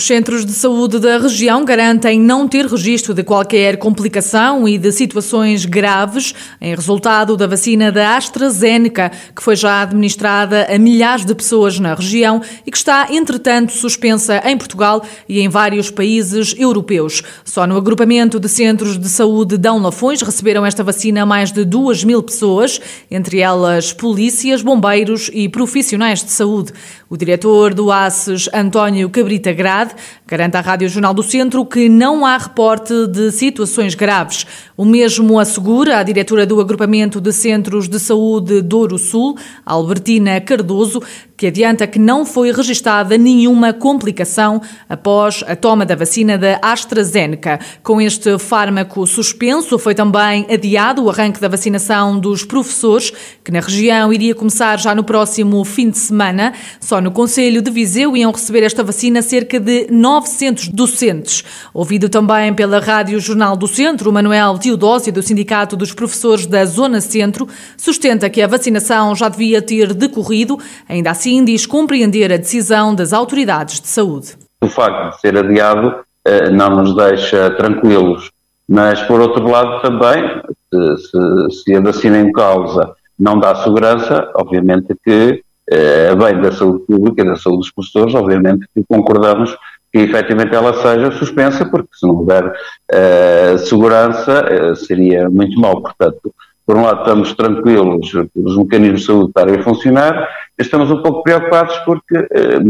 Os centros de saúde da região garantem não ter registro de qualquer complicação e de situações graves em resultado da vacina da AstraZeneca, que foi já administrada a milhares de pessoas na região e que está, entretanto, suspensa em Portugal e em vários países europeus. Só no agrupamento de centros de saúde Dão Lafões receberam esta vacina mais de 2 mil pessoas, entre elas polícias, bombeiros e profissionais de saúde. O diretor do ACES, António Cabrita Grade, garante à Rádio Jornal do Centro que não há reporte de situações graves. O mesmo assegura a diretora do Agrupamento de Centros de Saúde Douro Sul, Albertina Cardoso, que adianta que não foi registada nenhuma complicação após a toma da vacina da AstraZeneca. Com este fármaco suspenso, foi também adiado o arranque da vacinação dos professores, que na região iria começar já no próximo fim de semana. Só no Conselho de Viseu iam receber esta vacina cerca de 900 docentes. Ouvido também pela Rádio Jornal do Centro, Manuel Teodósio, do Sindicato dos Professores da Zona Centro, sustenta que a vacinação já devia ter decorrido, ainda assim assim diz compreender a decisão das autoridades de saúde. O facto de ser adiado eh, não nos deixa tranquilos, mas por outro lado também, se, se a vacina em causa não dá segurança, obviamente que, eh, bem da saúde pública e da saúde dos professores, obviamente que concordamos que efetivamente ela seja suspensa, porque se não houver uh, segurança uh, seria muito mal. Portanto, por um lado estamos tranquilos, os mecanismos de saúde estarem a funcionar, estamos um pouco preocupados porque eh,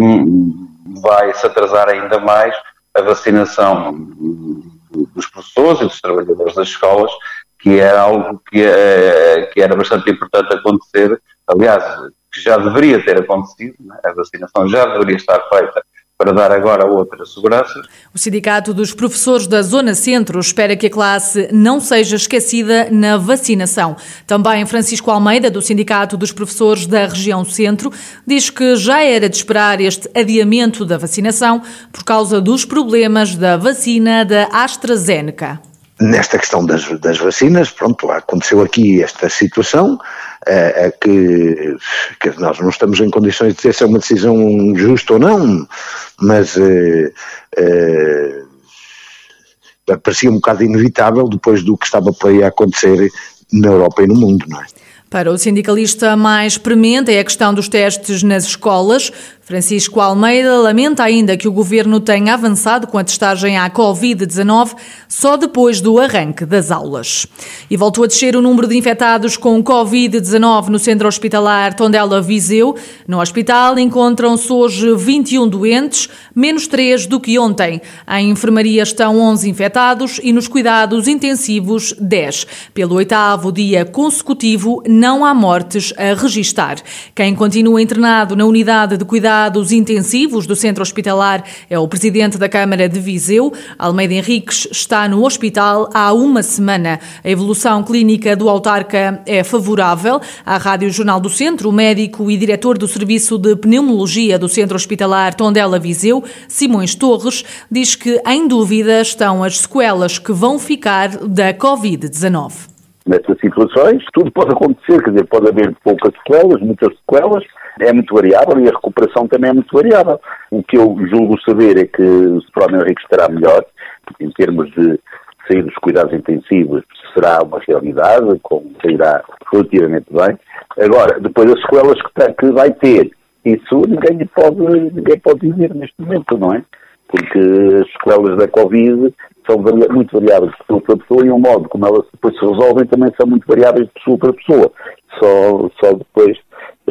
vai-se atrasar ainda mais a vacinação dos professores e dos trabalhadores das escolas, que era algo que, eh, que era bastante importante acontecer, aliás, que já deveria ter acontecido, né? a vacinação já deveria estar feita para dar agora outra segurança. O Sindicato dos Professores da Zona Centro espera que a classe não seja esquecida na vacinação. Também Francisco Almeida, do Sindicato dos Professores da Região Centro, diz que já era de esperar este adiamento da vacinação por causa dos problemas da vacina da AstraZeneca nesta questão das, das vacinas, pronto, aconteceu aqui esta situação, é, é que, que, nós não estamos em condições de dizer se é uma decisão justa ou não, mas é, é, parecia um bocado inevitável depois do que estava por aí acontecer na Europa e no mundo, não é? Para o sindicalista mais premente é a questão dos testes nas escolas. Francisco Almeida lamenta ainda que o governo tenha avançado com a testagem à Covid-19 só depois do arranque das aulas. E voltou a descer o número de infectados com Covid-19 no centro hospitalar Tondela Viseu. No hospital encontram-se hoje 21 doentes, menos 3 do que ontem. Em enfermaria estão 11 infectados e nos cuidados intensivos 10. Pelo oitavo dia consecutivo, não há mortes a registar. Quem continua internado na unidade de cuidados cuidados intensivos do centro hospitalar é o presidente da Câmara de Viseu. Almeida Henriques está no hospital há uma semana. A evolução clínica do autarca é favorável. À Rádio Jornal do Centro, o médico e diretor do Serviço de Pneumologia do Centro Hospitalar Tondela Viseu, Simões Torres, diz que em dúvida estão as sequelas que vão ficar da Covid-19 nestas situações. Tudo pode acontecer, quer dizer, pode haver poucas sequelas, muitas sequelas, é muito variável e a recuperação também é muito variável. O que eu julgo saber é que o Seprona Henrique estará melhor, em termos de sair dos cuidados intensivos, será uma realidade, como sairá relativamente bem. Agora, depois as sequelas que, tem, que vai ter, isso ninguém pode, ninguém pode dizer neste momento, não é? Porque as sequelas da Covid são muito variáveis de pessoa para pessoa e o modo como elas depois se resolvem também são muito variáveis de pessoa para pessoa. Só, só depois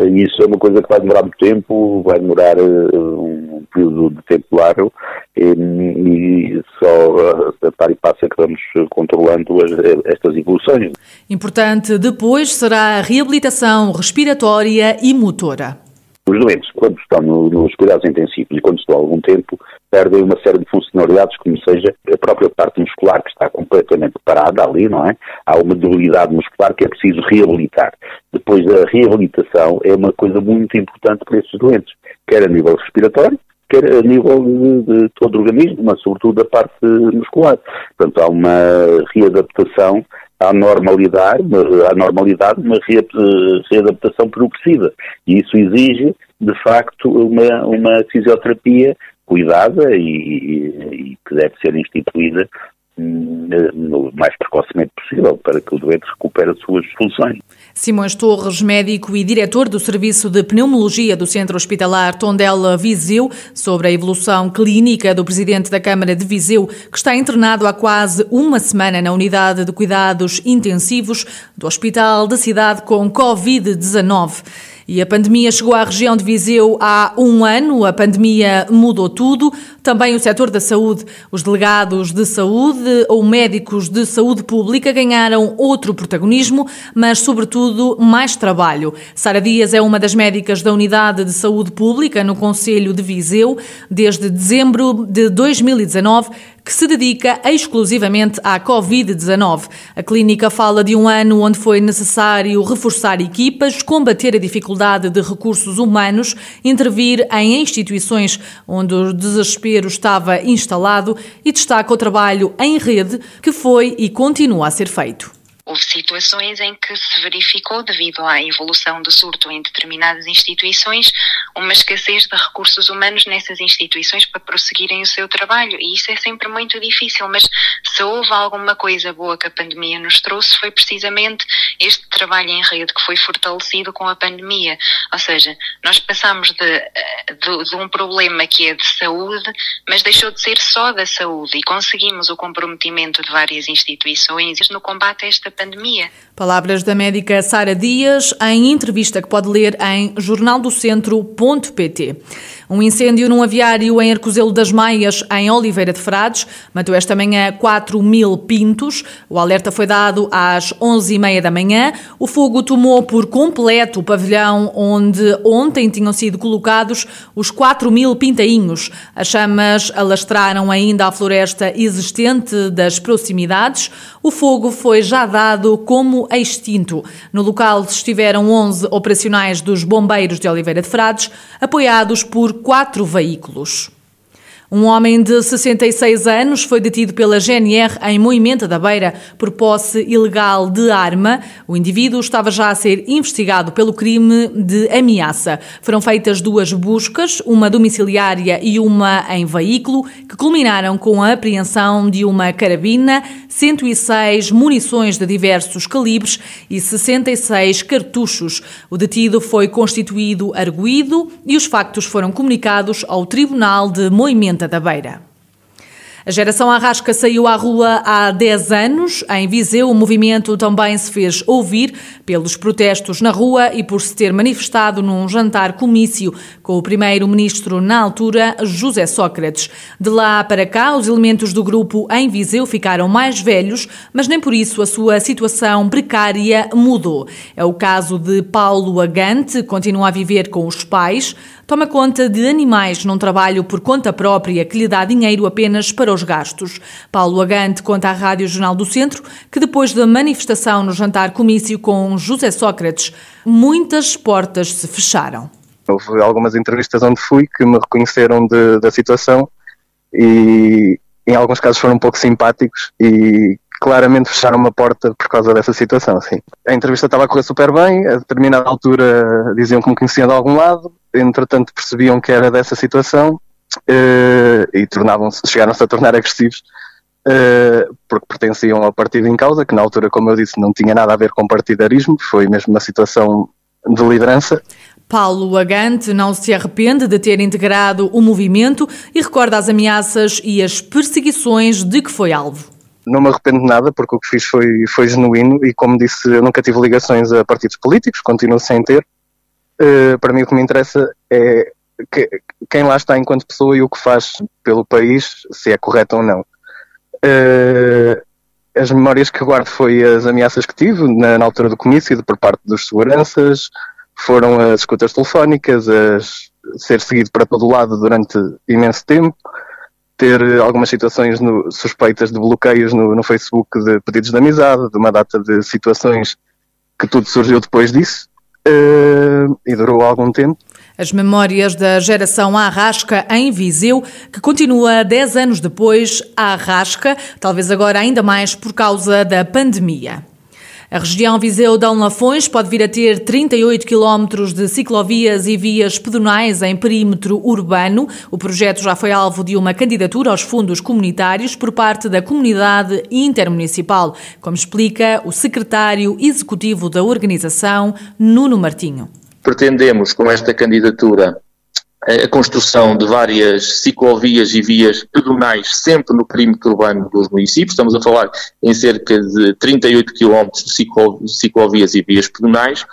e isso é uma coisa que vai demorar muito tempo, vai demorar uh, um período de tempo largo e, só a par e passo é que vamos controlando as, estas evoluções. Importante depois será a reabilitação respiratória e motora. Os doentes, quando estão no, nos cuidados intensivos e quando estão há algum tempo, perdem uma série de funcionalidades, como seja a própria parte muscular que está completamente parada ali, não é? Há uma debilidade muscular que é preciso reabilitar. Depois a reabilitação é uma coisa muito importante para esses doentes, quer a nível respiratório, quer a nível de, todo o organismo, mas sobretudo da parte muscular. Portanto, há uma readaptação à normalidade, à normalidade uma readaptação progressiva. E isso exige, de facto, uma, uma fisioterapia cuidada e, e, que deve ser instituída no mais precocemente possível para que o doente recupere as suas funções. Simões Torres, médico e diretor do Serviço de Pneumologia do Centro Hospitalar Tondela Viseu, sobre a evolução clínica do presidente da Câmara de Viseu, que está internado há quase uma semana na unidade de cuidados intensivos do Hospital da cidade com Covid-19. E a pandemia chegou à região de Viseu há um ano, a pandemia mudou tudo, também o setor da saúde. Os delegados de saúde ou médicos de saúde pública ganharam outro protagonismo, mas, sobretudo, mais trabalho. Sara Dias é uma das médicas da Unidade de Saúde Pública no Conselho de Viseu desde dezembro de 2019 que se dedica exclusivamente à Covid-19. A clínica fala de um ano onde foi necessário reforçar equipas, combater a dificuldade de recursos humanos, intervir em instituições onde o desespero estava instalado e destaca o trabalho em rede que foi e continua a ser feito. Houve situações em que se verificou, devido à evolução do surto em determinadas instituições, uma escassez de recursos humanos nessas instituições para prosseguirem o seu trabalho. E isso é sempre muito difícil, mas se houve alguma coisa boa que a pandemia nos trouxe, foi precisamente este trabalho em rede que foi fortalecido com a pandemia. Ou seja, nós passamos de, de, de um problema que é de saúde, mas deixou de ser só da saúde e conseguimos o comprometimento de várias instituições no combate a esta pandemia. Palavras da médica Sara Dias em entrevista que pode ler em jornaldocentro.pt. Um incêndio num aviário em Arcozelo das Maias, em Oliveira de Frades, matou esta manhã 4 mil pintos. O alerta foi dado às 11h30 da manhã. O fogo tomou por completo o pavilhão onde ontem tinham sido colocados os 4 mil pintainhos. As chamas alastraram ainda a floresta existente das proximidades. O fogo foi já dado como extinto. No local estiveram 11 operacionais dos bombeiros de Oliveira de Frades, apoiados por quatro veículos. Um homem de 66 anos foi detido pela GNR em Moimenta da Beira por posse ilegal de arma. O indivíduo estava já a ser investigado pelo crime de ameaça. Foram feitas duas buscas, uma domiciliária e uma em veículo, que culminaram com a apreensão de uma carabina, 106 munições de diversos calibres e 66 cartuchos. O detido foi constituído arguído e os factos foram comunicados ao Tribunal de Moimenta da Beira. A geração Arrasca saiu à rua há 10 anos. Em Viseu, o movimento também se fez ouvir pelos protestos na rua e por se ter manifestado num jantar comício com o primeiro-ministro na altura, José Sócrates. De lá para cá, os elementos do grupo em Viseu ficaram mais velhos, mas nem por isso a sua situação precária mudou. É o caso de Paulo Agante, continua a viver com os pais, toma conta de animais num trabalho por conta própria que lhe dá dinheiro apenas para os gastos. Paulo Agante conta à Rádio Jornal do Centro que depois da manifestação no jantar comício com José Sócrates, muitas portas se fecharam. Houve algumas entrevistas onde fui que me reconheceram de, da situação e em alguns casos foram um pouco simpáticos e claramente fecharam uma porta por causa dessa situação, sim. A entrevista estava a correr super bem, a determinada altura diziam que me conheciam de algum lado, entretanto percebiam que era dessa situação uh, e tornavam-se, chegaram-se a tornar agressivos uh, porque pertenciam ao partido em causa, que na altura, como eu disse, não tinha nada a ver com partidarismo, foi mesmo uma situação de liderança. Paulo Agante não se arrepende de ter integrado o movimento e recorda as ameaças e as perseguições de que foi alvo. Não me arrependo de nada, porque o que fiz foi, foi genuíno e, como disse, eu nunca tive ligações a partidos políticos, continuo sem ter. Uh, para mim, o que me interessa é que, quem lá está enquanto pessoa e o que faz pelo país, se é correto ou não. Uh, as memórias que guardo foi as ameaças que tive na, na altura do comício por parte dos seguranças, foram as escutas telefónicas, as ser seguido para todo lado durante imenso tempo, ter algumas situações no, suspeitas de bloqueios no, no, Facebook de pedidos de amizade, de uma data de situações que tudo surgiu depois disso uh, e durou algum tempo. As memórias da geração Arrasca em Viseu, que continua 10 anos depois a Arrasca, talvez agora ainda mais por causa da pandemia. A região Viseu-Dão Lafões pode vir a ter 38 quilómetros de ciclovias e vias pedonais em perímetro urbano. O projeto já foi alvo de uma candidatura aos fundos comunitários por parte da comunidade intermunicipal, como explica o secretário executivo da organização, Nuno Martinho. Pretendemos, com esta candidatura, a construção de várias ciclovias e vias pedonais sempre no perímetro urbano dos municípios. Estamos a falar em cerca de 38 quilómetros de ciclo, ciclovias e vias pedonais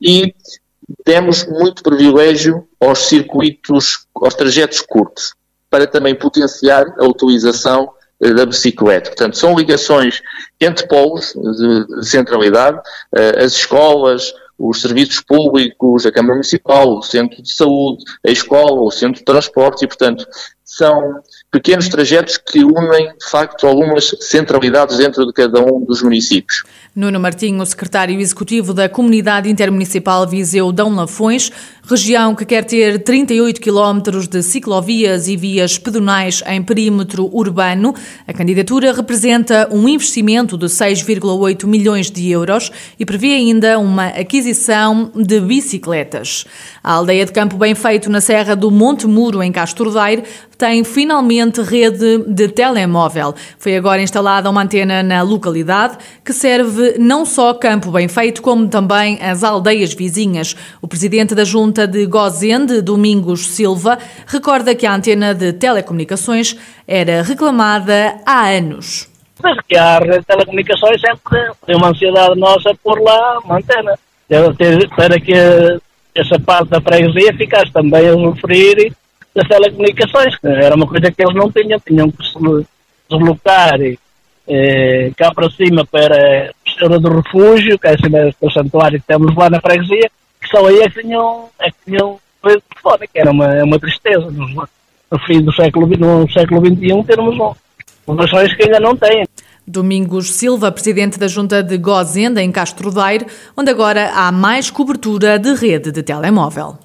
e demos muito privilégio aos circuitos, aos trajetos curtos, para também potenciar a utilização eh, da bicicleta. Portanto, são ligações entre polos de centralidade, eh, as escolas, os serviços públicos, a Câmara Municipal, o Centro de Saúde, a escola, o Centro de Transporte e, portanto, são pequenos trajetos que unem, de facto, algumas centralidades dentro de cada um dos municípios. Nuno Martinho, secretário executivo da Comunidade Intermunicipal Viseu Dão Lafões, região que quer ter 38 quilómetros de ciclovias e vias pedonais em perímetro urbano. A candidatura representa um investimento de 6,8 milhões de euros e prevê ainda uma aquisição de bicicletas. A aldeia de Campo Bem Feito, na Serra do Monte Muro, em Castro Daire, tem finalmente rede de telemóvel. Foi agora instalada uma antena na localidade que serve não só Campo Bem Feito, como também as aldeias vizinhas. O presidente da Junta de Gozende, Domingos Silva, recorda que a antena de telecomunicações era reclamada há anos. Mas que de telecomunicações sempre tem uma ansiedade nossa por lá uma antena. Para que essa parte da freguesia ficasse também a sofrer das telecomunicações, era uma coisa que eles não tinham, tinham que se deslocar eh, cá para cima para a Senhora do Refúgio, que é assim o santuário que temos lá na freguesia, que só aí é que tinham, é que tinham fora, que era uma, é uma tristeza. No, no fim do século, no século XXI termos fundações que ainda não têm. Domingos Silva, presidente da Junta de Gozenda, em Castro Daire, onde agora há mais cobertura de rede de telemóvel.